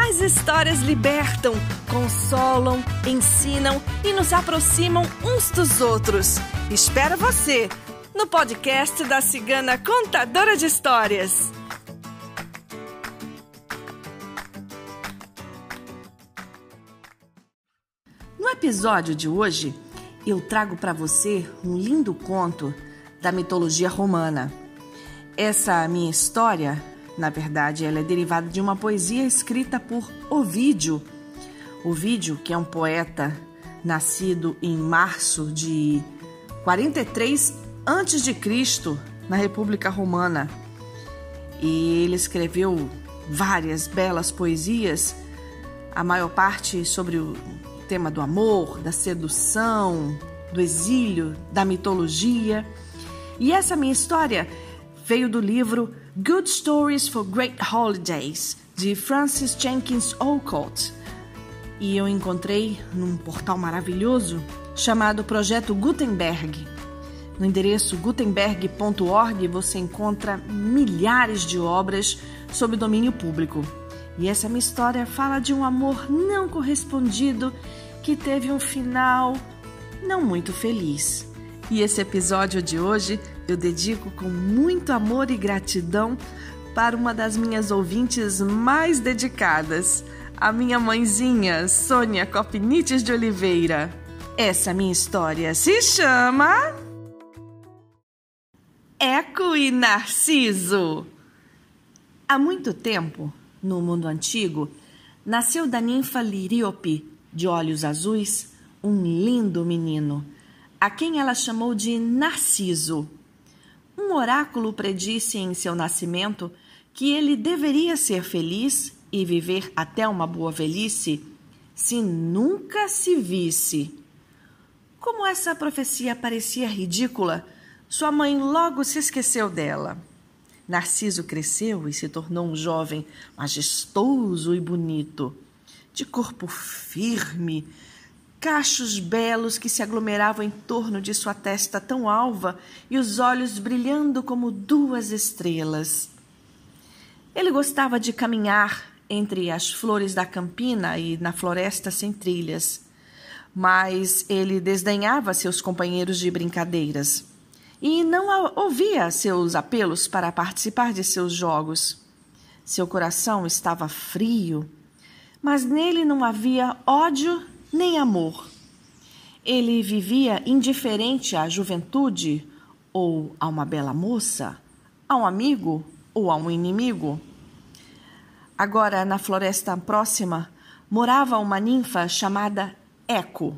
As histórias libertam, consolam, ensinam e nos aproximam uns dos outros. Espero você no podcast da Cigana Contadora de Histórias. No episódio de hoje, eu trago para você um lindo conto da mitologia romana. Essa minha história na verdade, ela é derivada de uma poesia escrita por Ovídio. Ovídio, que é um poeta nascido em março de 43 a.C., na República Romana. E ele escreveu várias belas poesias, a maior parte sobre o tema do amor, da sedução, do exílio, da mitologia. E essa minha história veio do livro Good Stories for Great Holidays, de Francis Jenkins Olcott. E eu encontrei num portal maravilhoso chamado Projeto Gutenberg. No endereço gutenberg.org você encontra milhares de obras sob domínio público. E essa minha história fala de um amor não correspondido que teve um final não muito feliz. E esse episódio de hoje eu dedico com muito amor e gratidão para uma das minhas ouvintes mais dedicadas, a minha mãezinha, Sônia Copinites de Oliveira. Essa minha história se chama Eco e Narciso. Há muito tempo, no mundo antigo, nasceu da ninfa Liríope, de olhos azuis, um lindo menino a quem ela chamou de Narciso. Um oráculo predisse em seu nascimento que ele deveria ser feliz e viver até uma boa velhice se nunca se visse. Como essa profecia parecia ridícula, sua mãe logo se esqueceu dela. Narciso cresceu e se tornou um jovem majestoso e bonito, de corpo firme, cachos belos que se aglomeravam em torno de sua testa tão alva e os olhos brilhando como duas estrelas. Ele gostava de caminhar entre as flores da campina e na floresta sem trilhas, mas ele desdenhava seus companheiros de brincadeiras e não ouvia seus apelos para participar de seus jogos. Seu coração estava frio, mas nele não havia ódio nem amor. Ele vivia indiferente à juventude ou a uma bela moça, a um amigo ou a um inimigo. Agora, na floresta próxima, morava uma ninfa chamada Eco.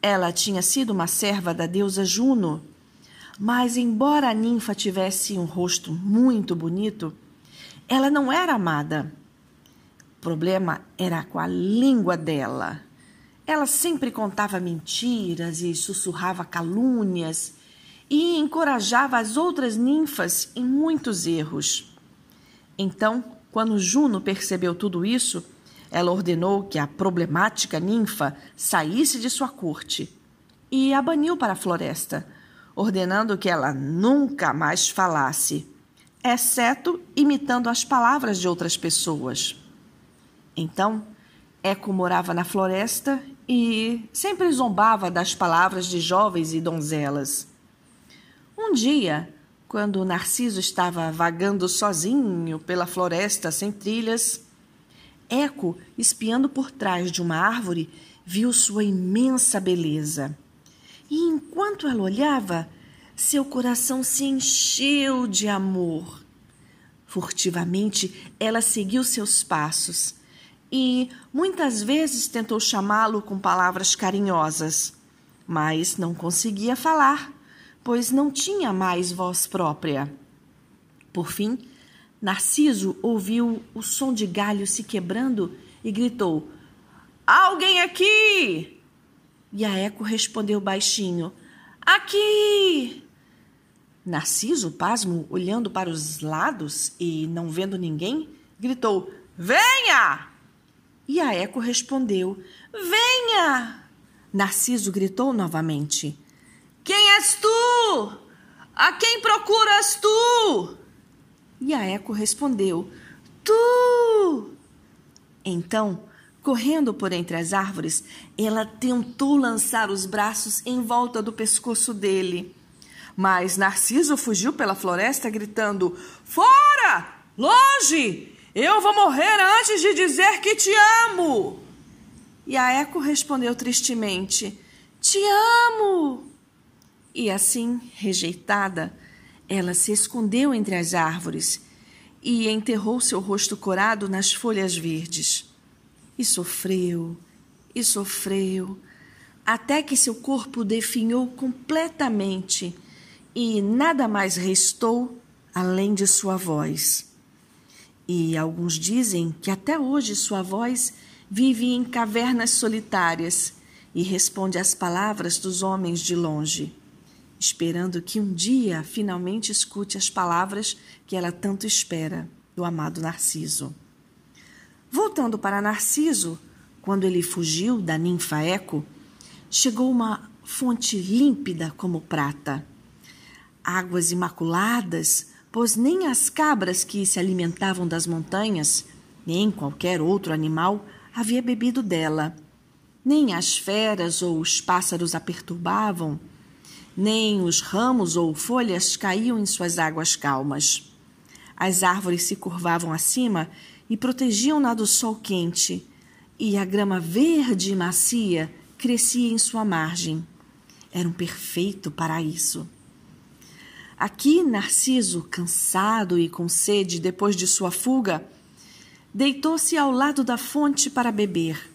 Ela tinha sido uma serva da deusa Juno, mas, embora a ninfa tivesse um rosto muito bonito, ela não era amada. O problema era com a língua dela. Ela sempre contava mentiras e sussurrava calúnias e encorajava as outras ninfas em muitos erros. Então, quando Juno percebeu tudo isso, ela ordenou que a problemática ninfa saísse de sua corte e a baniu para a floresta, ordenando que ela nunca mais falasse, exceto imitando as palavras de outras pessoas. Então, Eco morava na floresta e sempre zombava das palavras de jovens e donzelas. Um dia, quando Narciso estava vagando sozinho pela floresta sem trilhas, Eco, espiando por trás de uma árvore, viu sua imensa beleza. E enquanto ela olhava, seu coração se encheu de amor. Furtivamente, ela seguiu seus passos e muitas vezes tentou chamá-lo com palavras carinhosas, mas não conseguia falar, pois não tinha mais voz própria. Por fim, Narciso ouviu o som de galho se quebrando e gritou: Alguém aqui! E a Eco respondeu baixinho: Aqui! Narciso, pasmo, olhando para os lados e não vendo ninguém, gritou: Venha! E a Eco respondeu: Venha! Narciso gritou novamente: Quem és tu? A quem procuras tu? E a Eco respondeu: Tu! Então, correndo por entre as árvores, ela tentou lançar os braços em volta do pescoço dele. Mas Narciso fugiu pela floresta gritando: Fora! Longe! Eu vou morrer antes de dizer que te amo! E a Eco respondeu tristemente: Te amo! E assim, rejeitada, ela se escondeu entre as árvores e enterrou seu rosto corado nas folhas verdes. E sofreu, e sofreu, até que seu corpo definhou completamente e nada mais restou além de sua voz. E alguns dizem que até hoje sua voz vive em cavernas solitárias e responde às palavras dos homens de longe, esperando que um dia finalmente escute as palavras que ela tanto espera do amado Narciso. Voltando para Narciso, quando ele fugiu da ninfa Eco, chegou uma fonte límpida como prata. Águas imaculadas pois nem as cabras que se alimentavam das montanhas, nem qualquer outro animal havia bebido dela. Nem as feras ou os pássaros a perturbavam, nem os ramos ou folhas caíam em suas águas calmas. As árvores se curvavam acima e protegiam-na do sol quente, e a grama verde e macia crescia em sua margem. Era um perfeito paraíso. Aqui, Narciso, cansado e com sede depois de sua fuga, deitou-se ao lado da fonte para beber.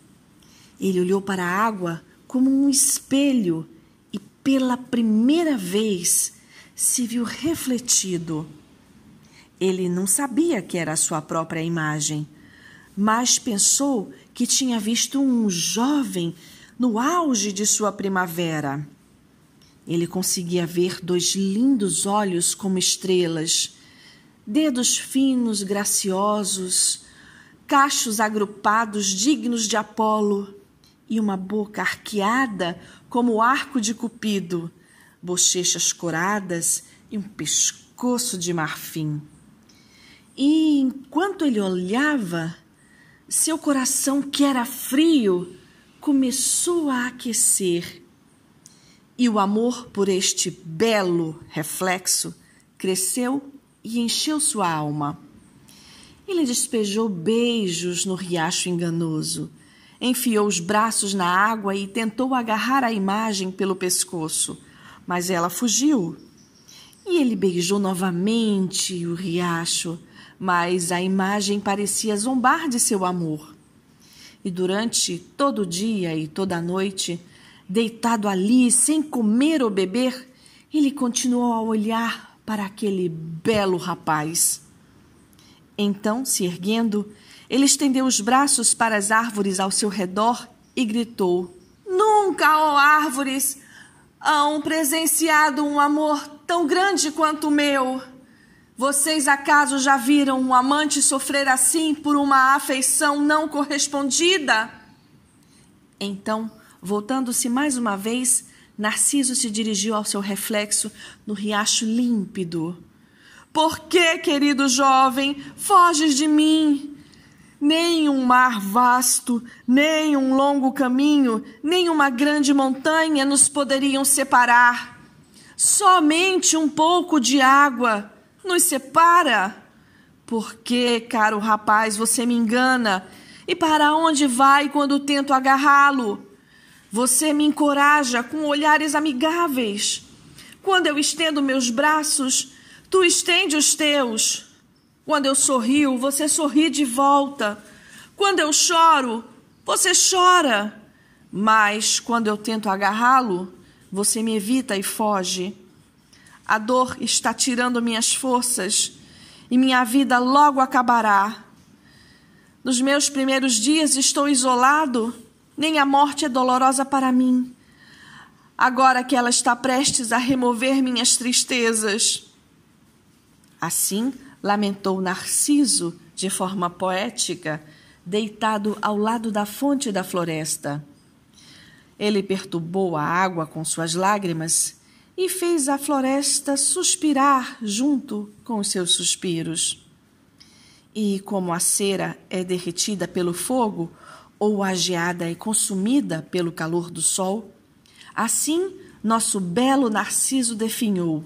Ele olhou para a água como um espelho e, pela primeira vez, se viu refletido. Ele não sabia que era a sua própria imagem, mas pensou que tinha visto um jovem no auge de sua primavera. Ele conseguia ver dois lindos olhos como estrelas, dedos finos, graciosos, cachos agrupados dignos de Apolo e uma boca arqueada como o arco de Cupido, bochechas coradas e um pescoço de marfim. E enquanto ele olhava, seu coração, que era frio, começou a aquecer e o amor por este belo reflexo cresceu e encheu sua alma. Ele despejou beijos no riacho enganoso, enfiou os braços na água e tentou agarrar a imagem pelo pescoço, mas ela fugiu. E ele beijou novamente o riacho, mas a imagem parecia zombar de seu amor. E durante todo o dia e toda a noite, Deitado ali, sem comer ou beber, ele continuou a olhar para aquele belo rapaz. Então, se erguendo, ele estendeu os braços para as árvores ao seu redor e gritou: Nunca, ó árvores, hão presenciado um amor tão grande quanto o meu. Vocês acaso já viram um amante sofrer assim por uma afeição não correspondida? Então, Voltando-se mais uma vez, Narciso se dirigiu ao seu reflexo no riacho límpido. Por que, querido jovem, foges de mim? Nem um mar vasto, nem um longo caminho, nem uma grande montanha nos poderiam separar. Somente um pouco de água nos separa. Por que, caro rapaz, você me engana? E para onde vai quando tento agarrá-lo? Você me encoraja com olhares amigáveis. Quando eu estendo meus braços, tu estende os teus. Quando eu sorrio, você sorri de volta. Quando eu choro, você chora. Mas quando eu tento agarrá-lo, você me evita e foge. A dor está tirando minhas forças e minha vida logo acabará. Nos meus primeiros dias estou isolado nem a morte é dolorosa para mim, agora que ela está prestes a remover minhas tristezas. Assim lamentou Narciso de forma poética, deitado ao lado da fonte da floresta. Ele perturbou a água com suas lágrimas e fez a floresta suspirar junto com os seus suspiros. E como a cera é derretida pelo fogo, ou a geada é consumida pelo calor do sol, assim nosso belo Narciso definhou,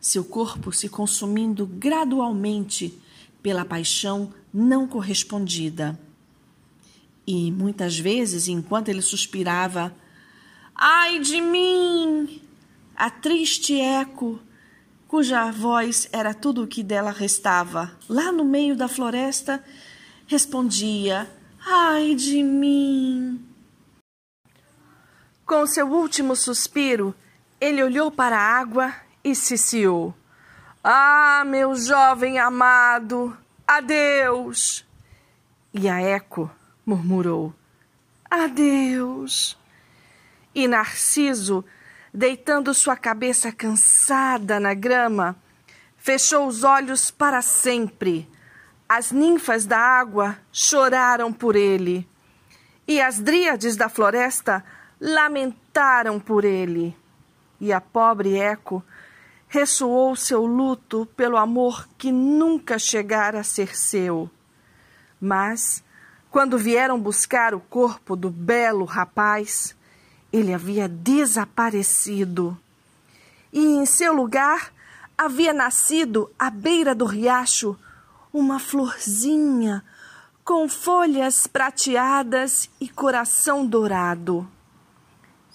seu corpo se consumindo gradualmente pela paixão não correspondida. E muitas vezes, enquanto ele suspirava, Ai de mim! A triste eco, cuja voz era tudo o que dela restava, lá no meio da floresta, respondia: Ai de mim! Com seu último suspiro, ele olhou para a água e ciciou: Ah, meu jovem amado, adeus! E a eco murmurou: Adeus! E Narciso, deitando sua cabeça cansada na grama, fechou os olhos para sempre. As ninfas da água choraram por ele, e as dríades da floresta lamentaram por ele. E a pobre Eco ressoou seu luto pelo amor que nunca chegara a ser seu. Mas, quando vieram buscar o corpo do belo rapaz, ele havia desaparecido. E em seu lugar havia nascido à beira do riacho uma florzinha com folhas prateadas e coração dourado.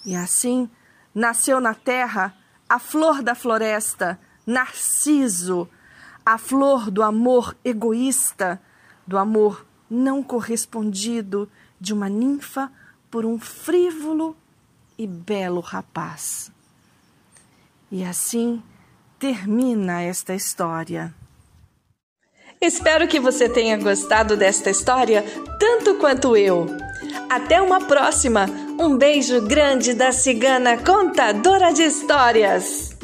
E assim nasceu na terra a flor da floresta, Narciso, a flor do amor egoísta, do amor não correspondido de uma ninfa por um frívolo e belo rapaz. E assim termina esta história. Espero que você tenha gostado desta história tanto quanto eu. Até uma próxima! Um beijo grande da cigana contadora de histórias!